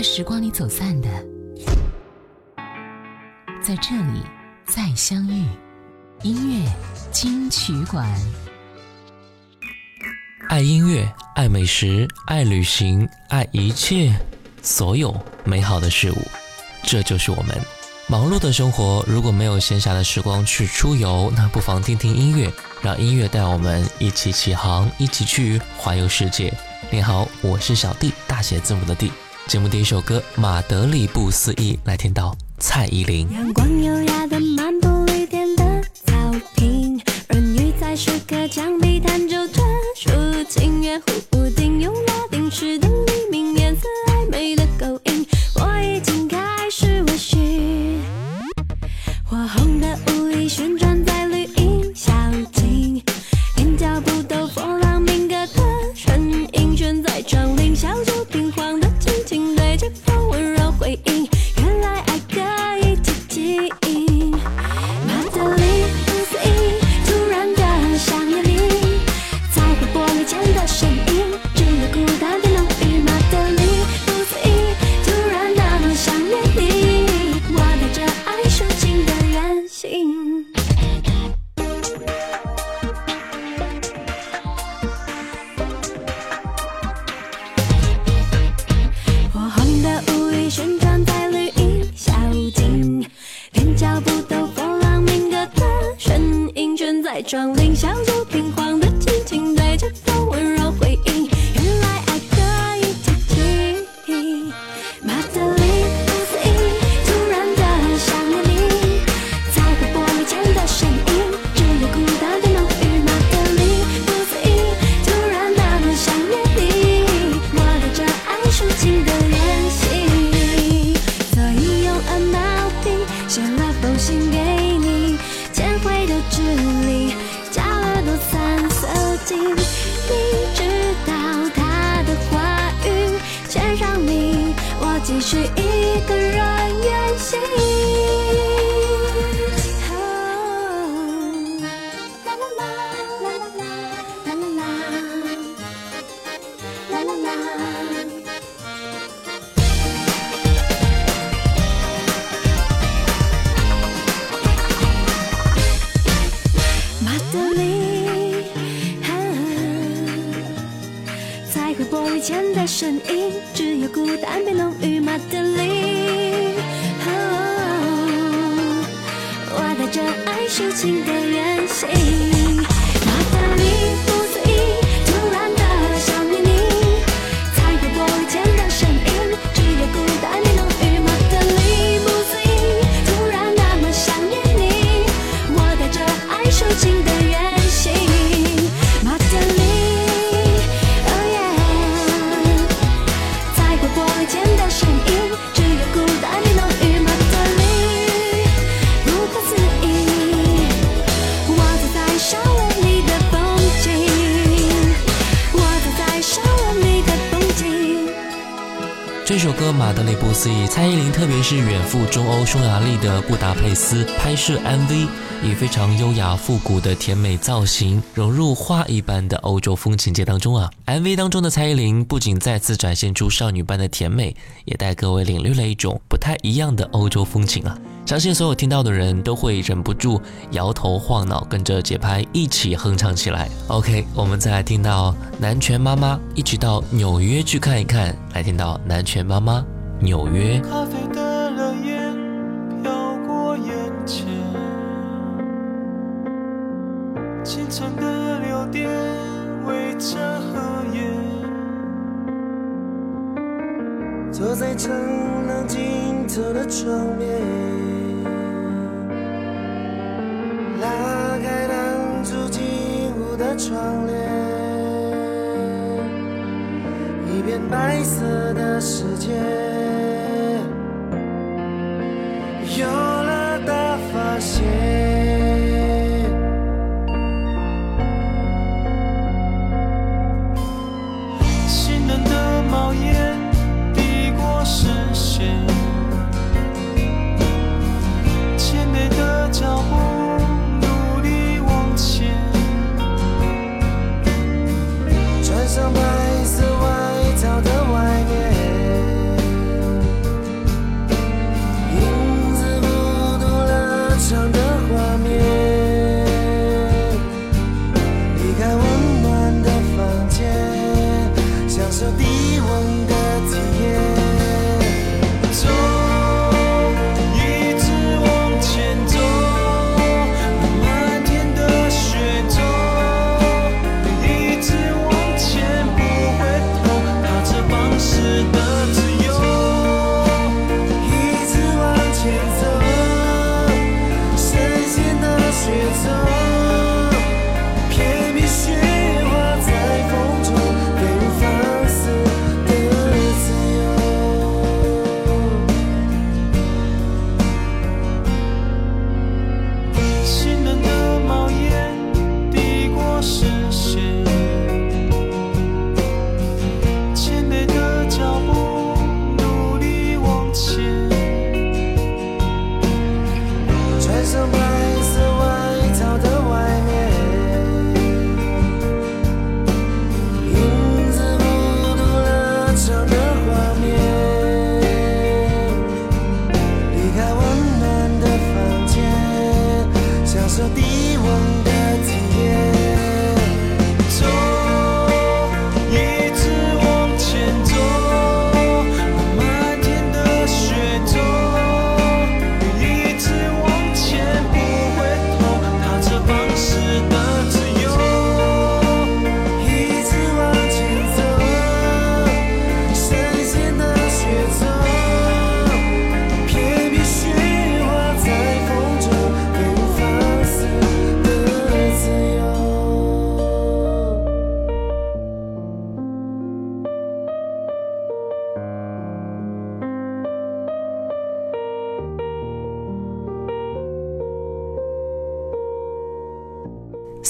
在时光里走散的，在这里再相遇。音乐金曲馆，爱音乐，爱美食，爱旅行，爱一切所有美好的事物，这就是我们忙碌的生活。如果没有闲暇的时光去出游，那不妨听听音乐，让音乐带我们一起起航，一起去环游世界。你好，我是小弟，大写字母的弟。节目第一首歌《马德里不思议》，来听到蔡依林。的岸边，浓郁马的是远赴中欧匈牙利的布达佩斯拍摄 MV，以非常优雅复古的甜美造型融入画一般的欧洲风情节当中啊。MV 当中的蔡依林不仅再次展现出少女般的甜美，也带各位领略了一种不太一样的欧洲风情啊。相信所有听到的人都会忍不住摇头晃脑，跟着节拍一起哼唱起来。OK，我们再来听到南拳妈妈，一起到纽约去看一看，来听到南拳妈妈纽约。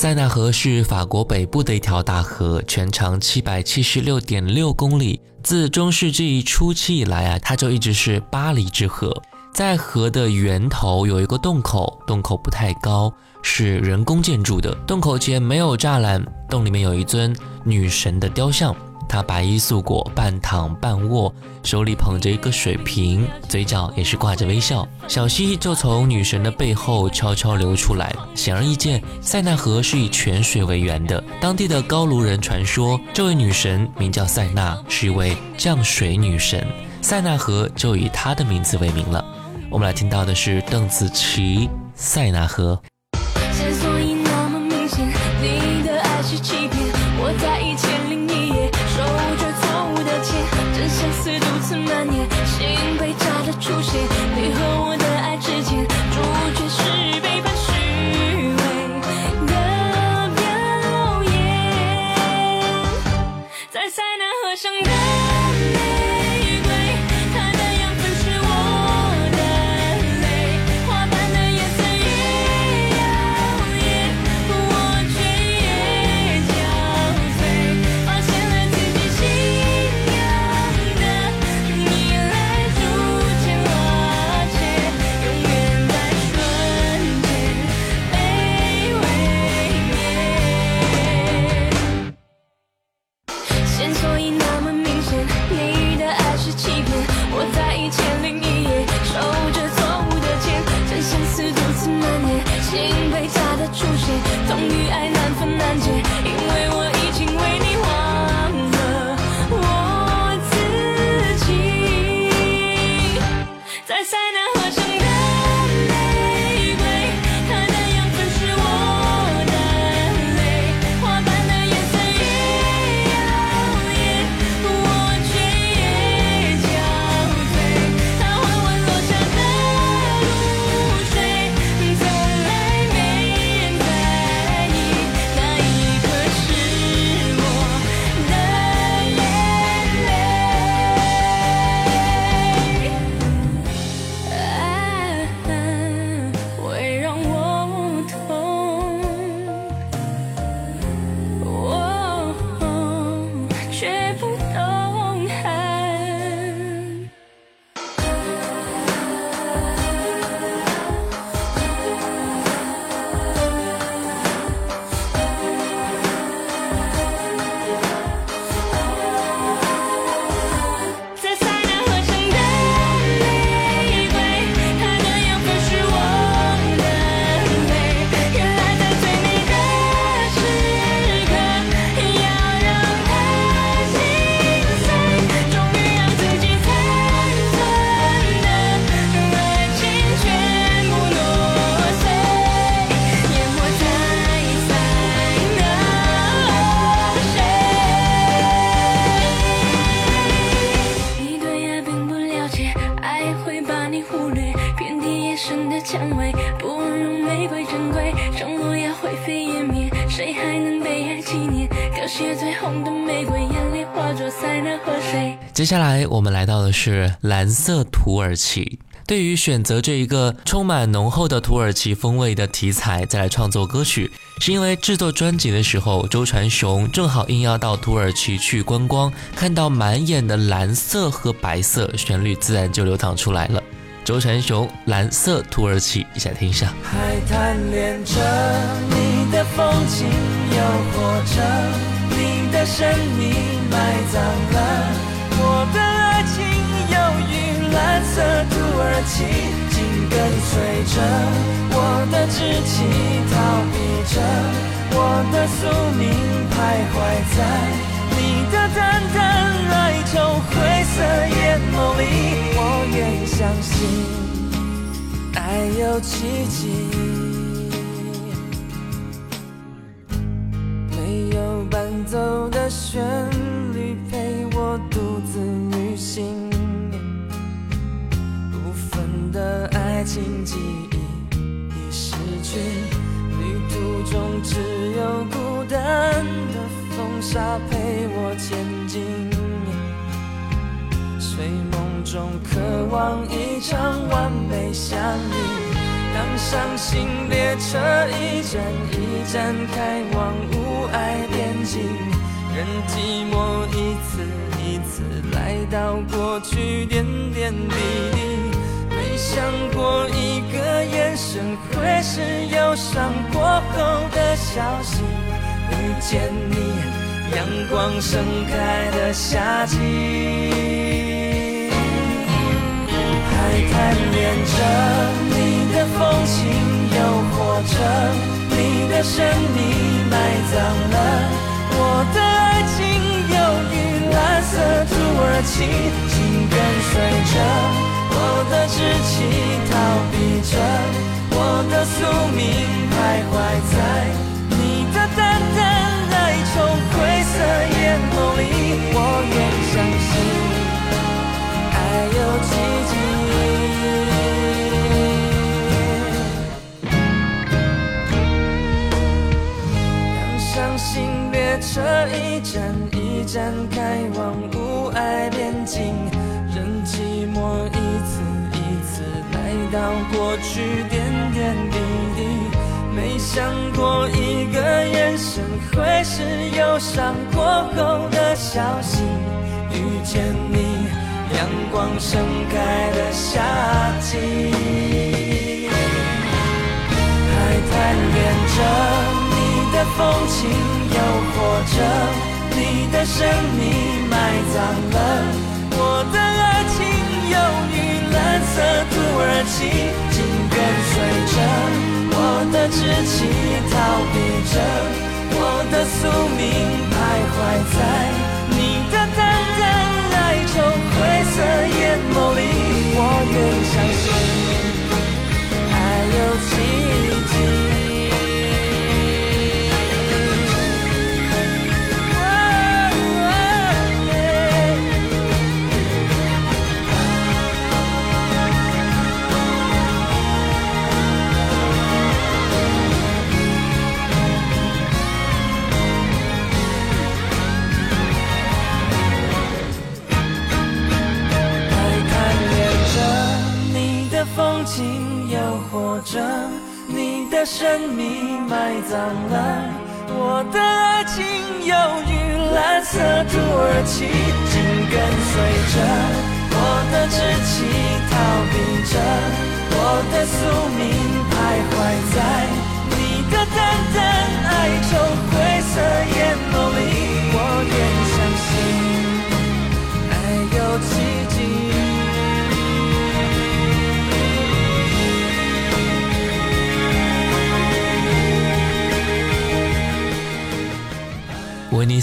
塞纳河是法国北部的一条大河，全长七百七十六点六公里。自中世纪初期以来啊，它就一直是巴黎之河。在河的源头有一个洞口，洞口不太高，是人工建筑的。洞口前没有栅栏，洞里面有一尊女神的雕像。他白衣素裹，半躺半卧，手里捧着一个水瓶，嘴角也是挂着微笑。小溪就从女神的背后悄悄流出来。显而易见，塞纳河是以泉水为源的。当地的高卢人传说，这位女神名叫塞纳，是一位降水女神。塞纳河就以她的名字为名了。我们来听到的是邓紫棋《塞纳河》。接下来我们来到的是蓝色土耳其。对于选择这一个充满浓厚的土耳其风味的题材再来创作歌曲，是因为制作专辑的时候，周传雄正好应邀到土耳其去观光，看到满眼的蓝色和白色，旋律自然就流淌出来了。周传雄《蓝色土耳其》，一起来听一下。海滩恋着你的风景，诱惑着你的神秘，埋葬了我的爱情，忧郁蓝色土耳其，紧跟随着我的志气，逃避着我的宿命，徘徊在你的淡淡哀愁灰色眼眸里，我愿相信爱有奇迹。没有伴奏的旋律爱情记忆已失去，旅途中只有孤单的风沙陪我前进。睡梦中渴望一场完美相遇，当伤心列车一站一站开往无爱边境，任寂寞一次一次来到过去点点滴滴。想过一个眼神会是忧伤过后的消息，遇见你，阳光盛开的夏季。还贪恋着你的风情，诱惑着你的神秘，埋葬了我的爱情，忧郁蓝色土耳其，紧跟随着我的志气，逃避着我的宿命，徘徊在你的淡淡哀愁灰色眼眸里，我愿相信。爱有奇迹。当伤心列车一站一站开往无爱边境，到过去点点滴滴。没想过一个眼神会是忧伤过后的消息，遇见你。阳光盛开的夏季，还贪恋着你的风情，诱惑着你的神秘，埋葬了我的爱情，忧郁蓝色土耳其，紧跟随着我的志气，逃避着我的宿命，徘徊在你的淡淡。哀愁灰色眼眸里，我愿相信爱有奇迹。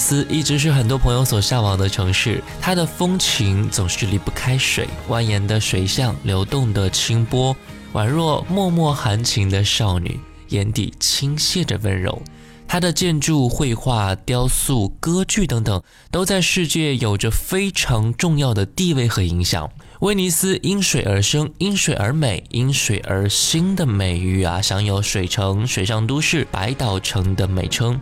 斯一直是很多朋友所向往的城市，它的风情总是离不开水，蜿蜒的水巷，流动的清波，宛若脉脉含情的少女，眼底倾泻着温柔。它的建筑、绘画、雕塑、歌剧等等，都在世界有着非常重要的地位和影响。威尼斯因水而生，因水而美，因水而兴的美誉啊，享有“水城”“水上都市”“百岛城”的美称。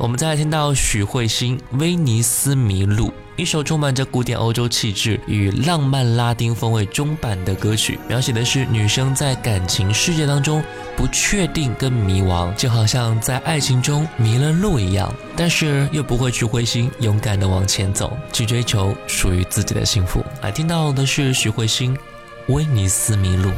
我们再来听到许慧欣《威尼斯迷路》，一首充满着古典欧洲气质与浪漫拉丁风味中版的歌曲，描写的是女生在感情世界当中不确定跟迷茫，就好像在爱情中迷了路一样，但是又不会去灰心，勇敢的往前走，去追求属于自己的幸福。来听到的是许慧欣《威尼斯迷路》。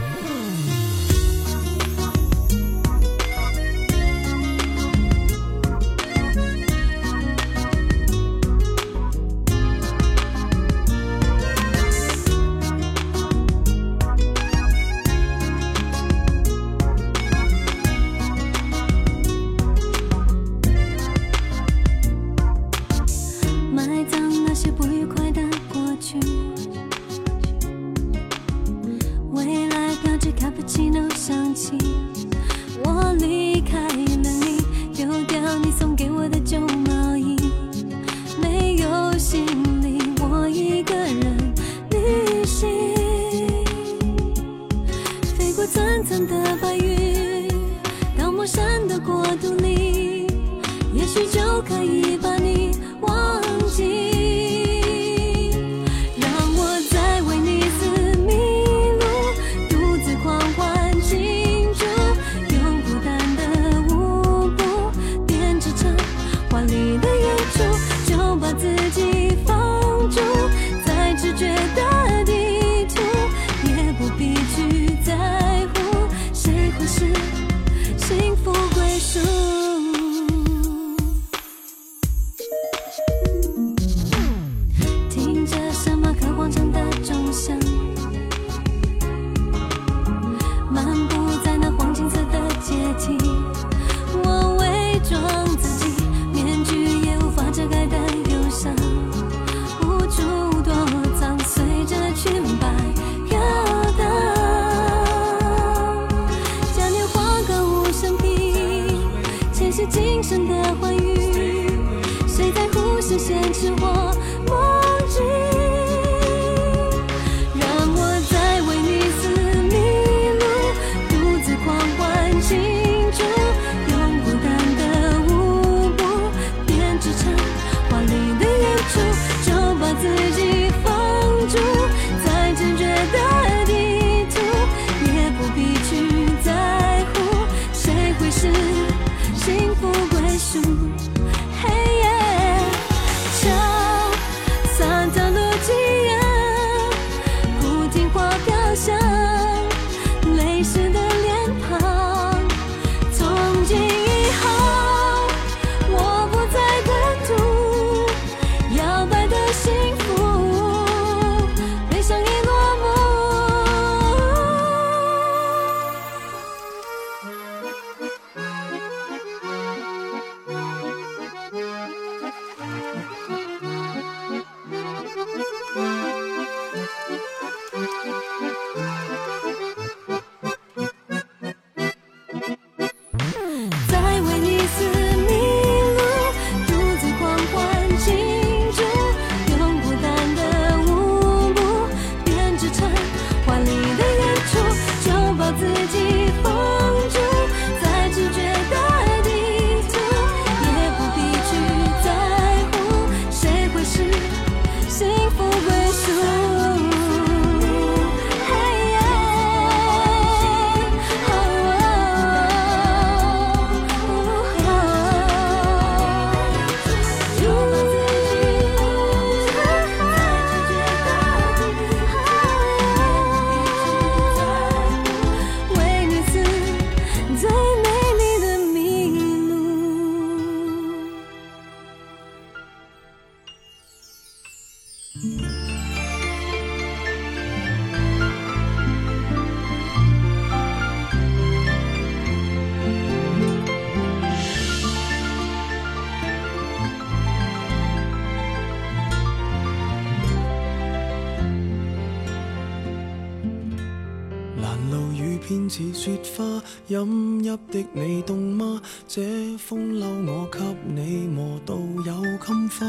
你冻吗？这风褛我给你磨到有襟花，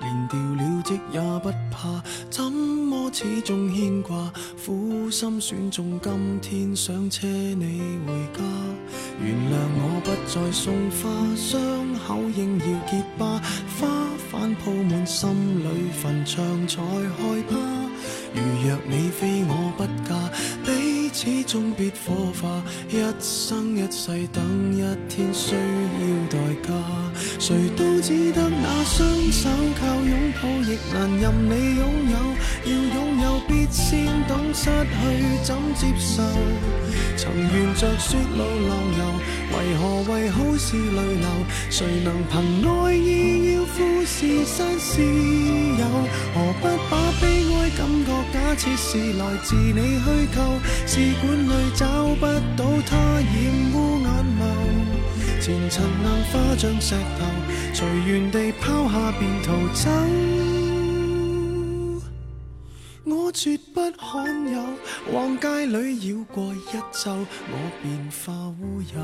连掉了职也不怕，怎么始终牵挂？苦心选中今天想车你回家，原谅我不再送花，伤口应要结疤，花瓣铺满心里坟场才害怕。如若你非我不嫁，彼此终必火化。一生一世等一天需要代价，谁都只得那双手靠拥抱，亦难任你拥有。要拥有必先懂失去怎接受。曾沿着雪路浪游，为何为好事泪流？谁能凭爱意要富士山私有？何不把悲哀感觉假设是来自你虚构？试管里找不到它，染污眼眸。前尘硬化像石头，随缘地抛下便逃走。我绝不罕有，往街里绕过一周，我便化乌有。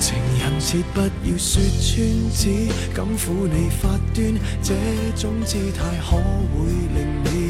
情人节不要说穿，只敢抚你发端，这种姿态可会令你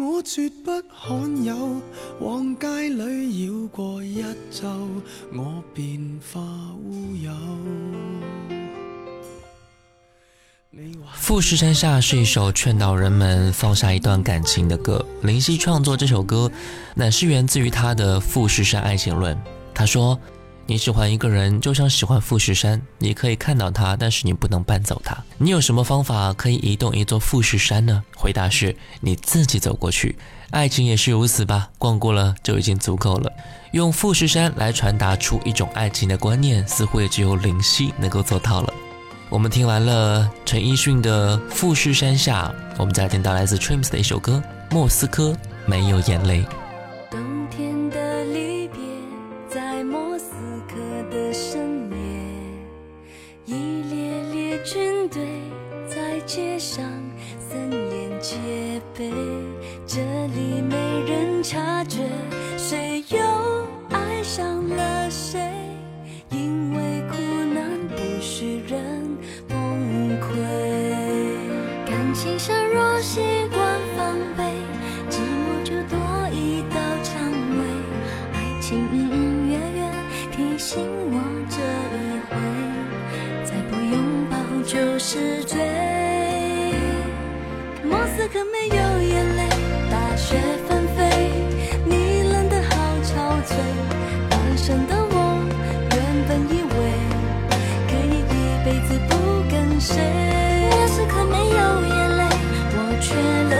我绝不罕有，往街里绕过一周，我便化乌有。富士山下是一首劝导人们放下一段感情的歌。林夕创作这首歌，乃是源自于他的《富士山爱情论》。他说。你喜欢一个人，就像喜欢富士山，你可以看到它，但是你不能搬走它。你有什么方法可以移动一座富士山呢？回答是你自己走过去。爱情也是如此吧，逛过了就已经足够了。用富士山来传达出一种爱情的观念，似乎也只有林夕能够做到了。我们听完了陈奕迅的《富士山下》，我们再听到来自 Trims 的一首歌《莫斯科没有眼泪》。在莫斯科的深夜，一列列军队在街上森严戒备，这里没人察觉。谁也此刻没有眼泪，我却。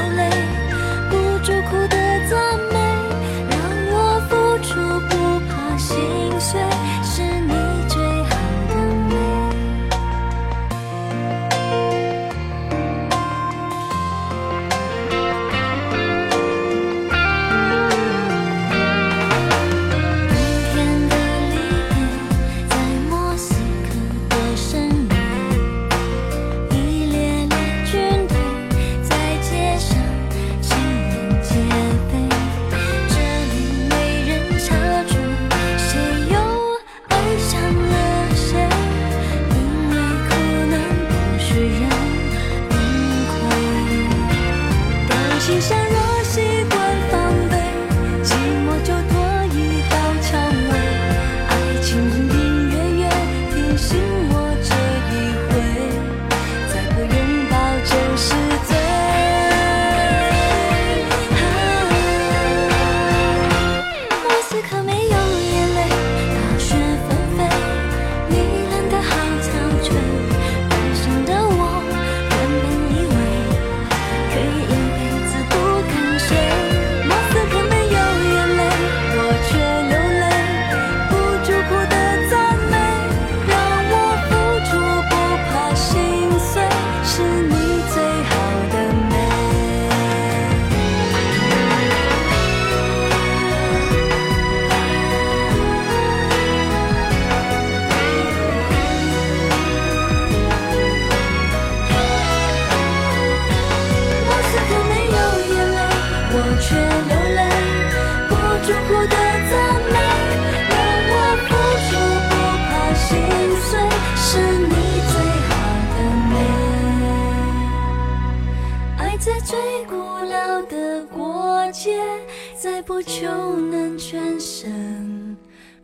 在不求能全身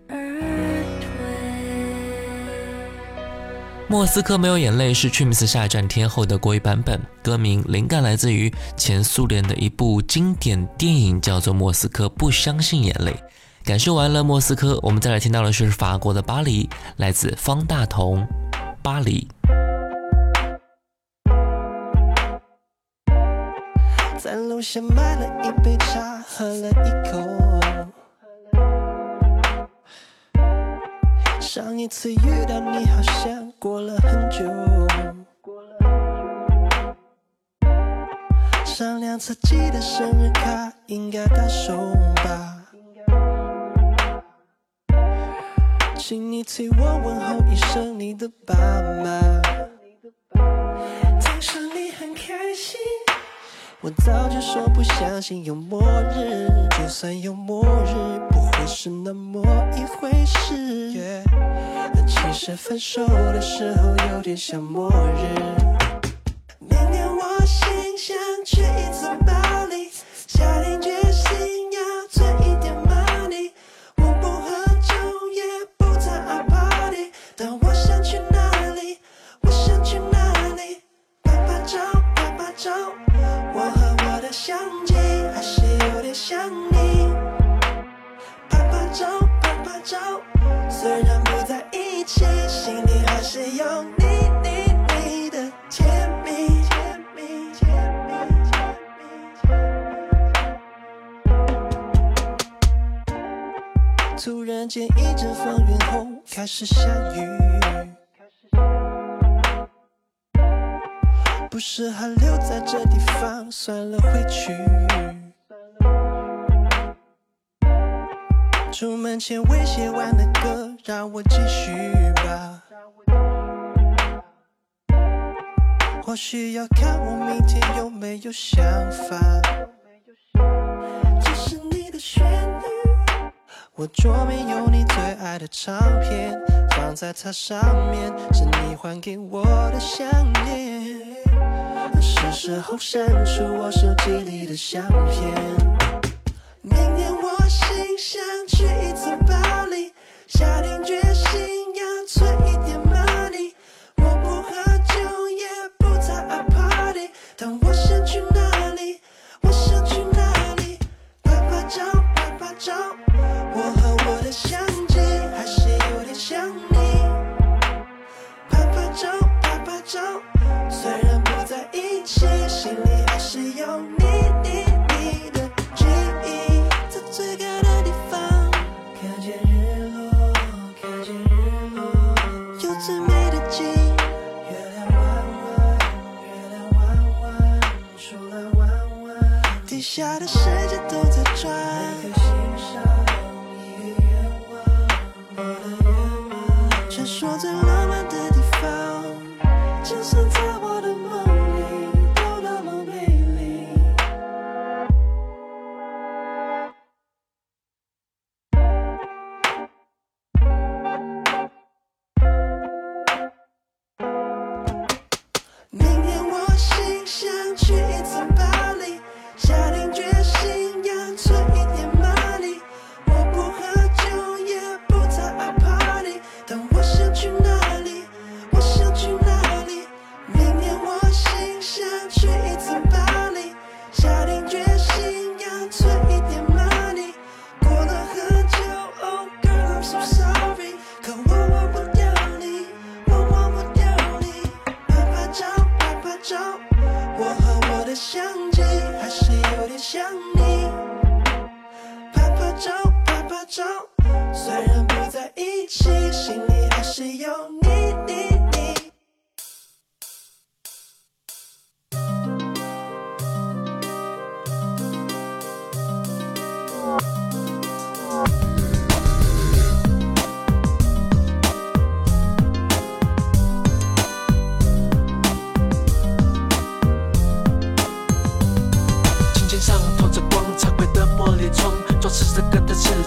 而退。莫斯科没有眼泪是 Trims 下一站天后的国语版本，歌名灵感来自于前苏联的一部经典电影，叫做《莫斯科不相信眼泪》。感受完了莫斯科，我们再来听到的是法国的巴黎，来自方大同，《巴黎》。在楼下买了一杯茶，喝了一口。上一次遇到你，好像过了很久。上两次寄的生日卡应该到手吧？请你替我问候一声你的爸妈。我早就说不相信有末日，就算有末日，不会是那么一回事。其实分手的时候有点像末日。需要看我明天有没有想法。这是你的旋律，我桌面有你最爱的唱片，放在它上面是你还给我的项链。是时候删除我手机里的相片。明天我心想去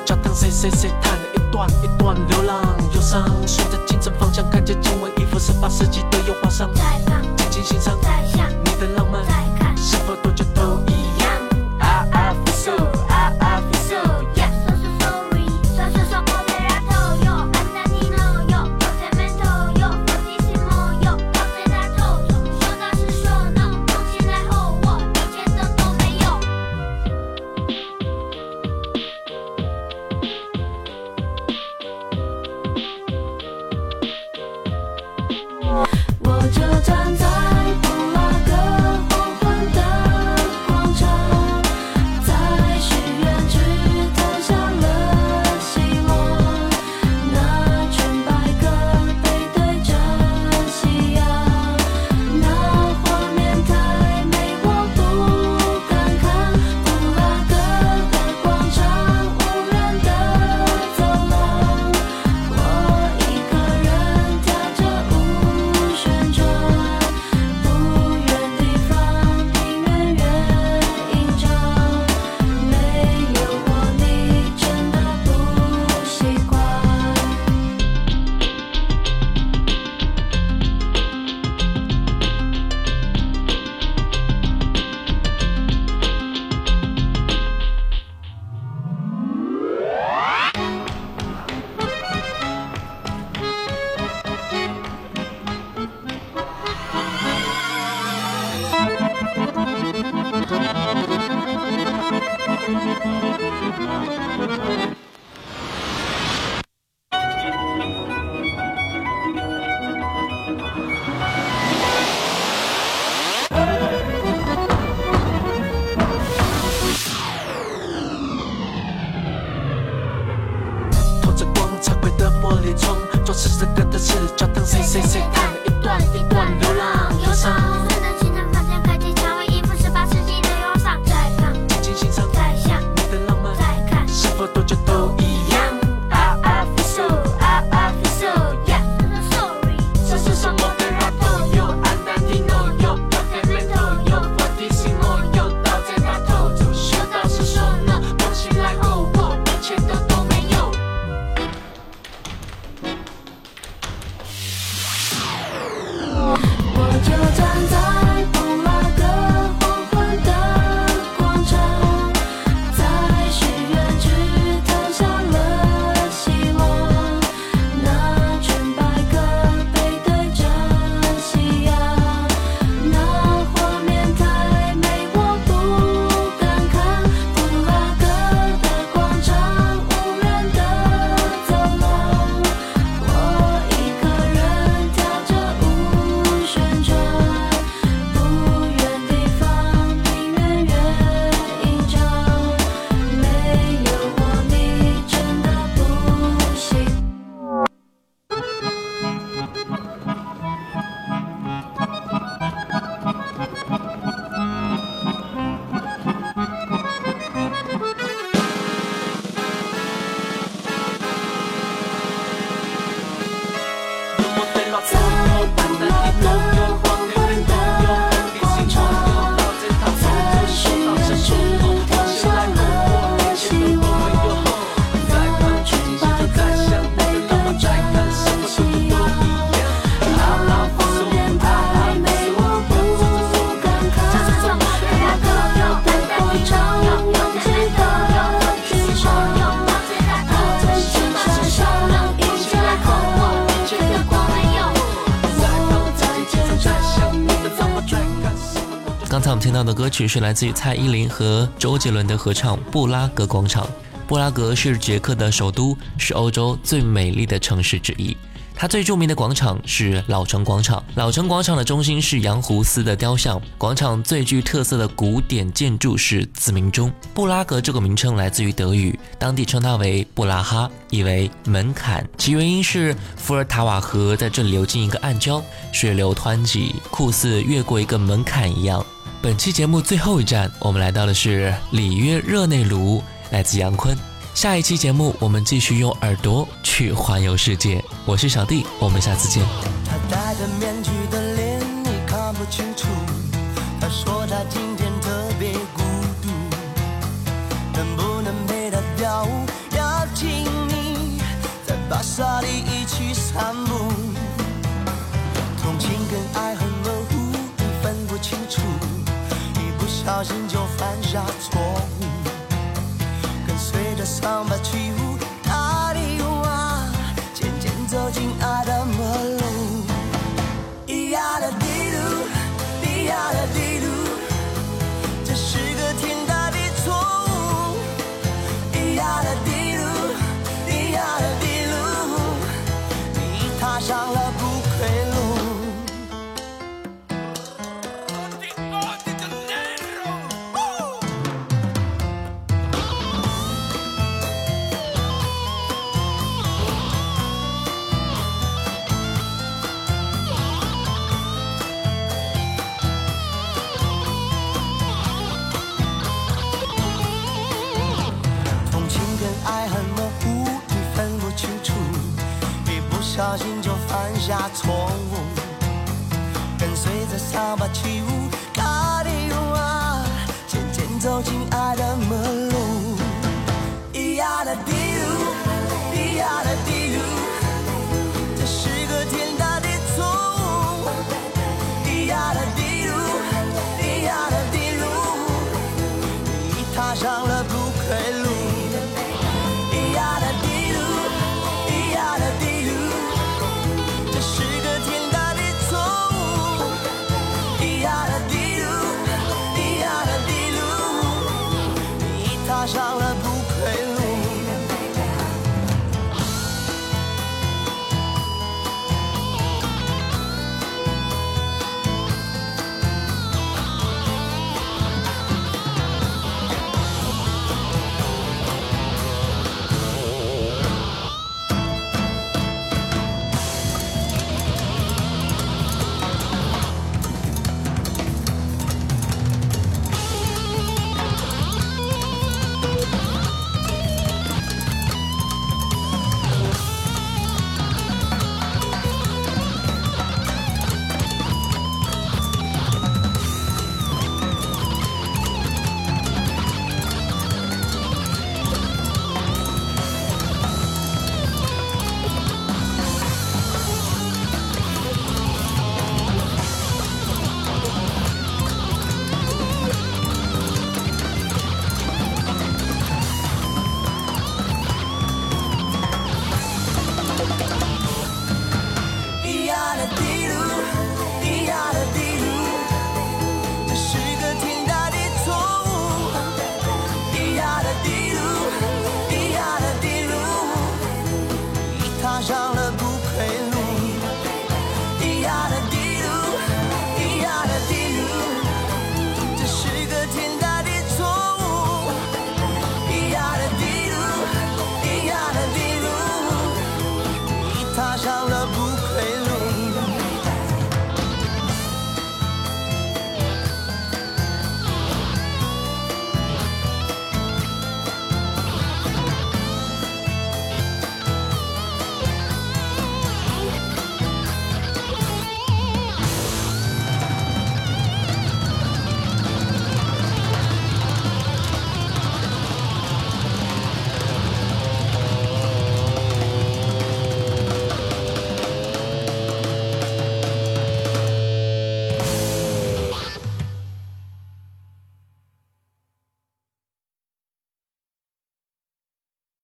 教堂谁谁谁弹一段一段流浪忧伤顺着琴声方向看见蔷薇一幅十八世纪的油画上在旁静静欣赏在想你的浪漫在看。是否多久听到的歌曲是来自于蔡依林和周杰伦的合唱《布拉格广场》。布拉格是捷克的首都，是欧洲最美丽的城市之一。它最著名的广场是老城广场。老城广场的中心是杨胡斯的雕像。广场最具特色的古典建筑是子鸣钟。布拉格这个名称来自于德语，当地称它为布拉哈，意为门槛。其原因是伏尔塔瓦河在这里流进一个暗礁，水流湍急，酷似越过一个门槛一样。本期节目最后一站，我们来到的是里约热内卢，来自杨坤。下一期节目，我们继续用耳朵去环游世界。我是小弟，我们下次见。他戴着面具的脸你看不清楚。他说他今天特别孤独，能不能陪他跳舞？邀请你在巴萨里一起散步。小心就犯下错误。跟随着桑巴起舞，犯下错误，跟随着扫把起舞卡迪路啊，渐渐走进爱的门路。咿呀啦滴噜，咿呀啦滴噜，这是个天大的错误。咿呀啦滴噜，咿呀啦滴噜，你踏上了。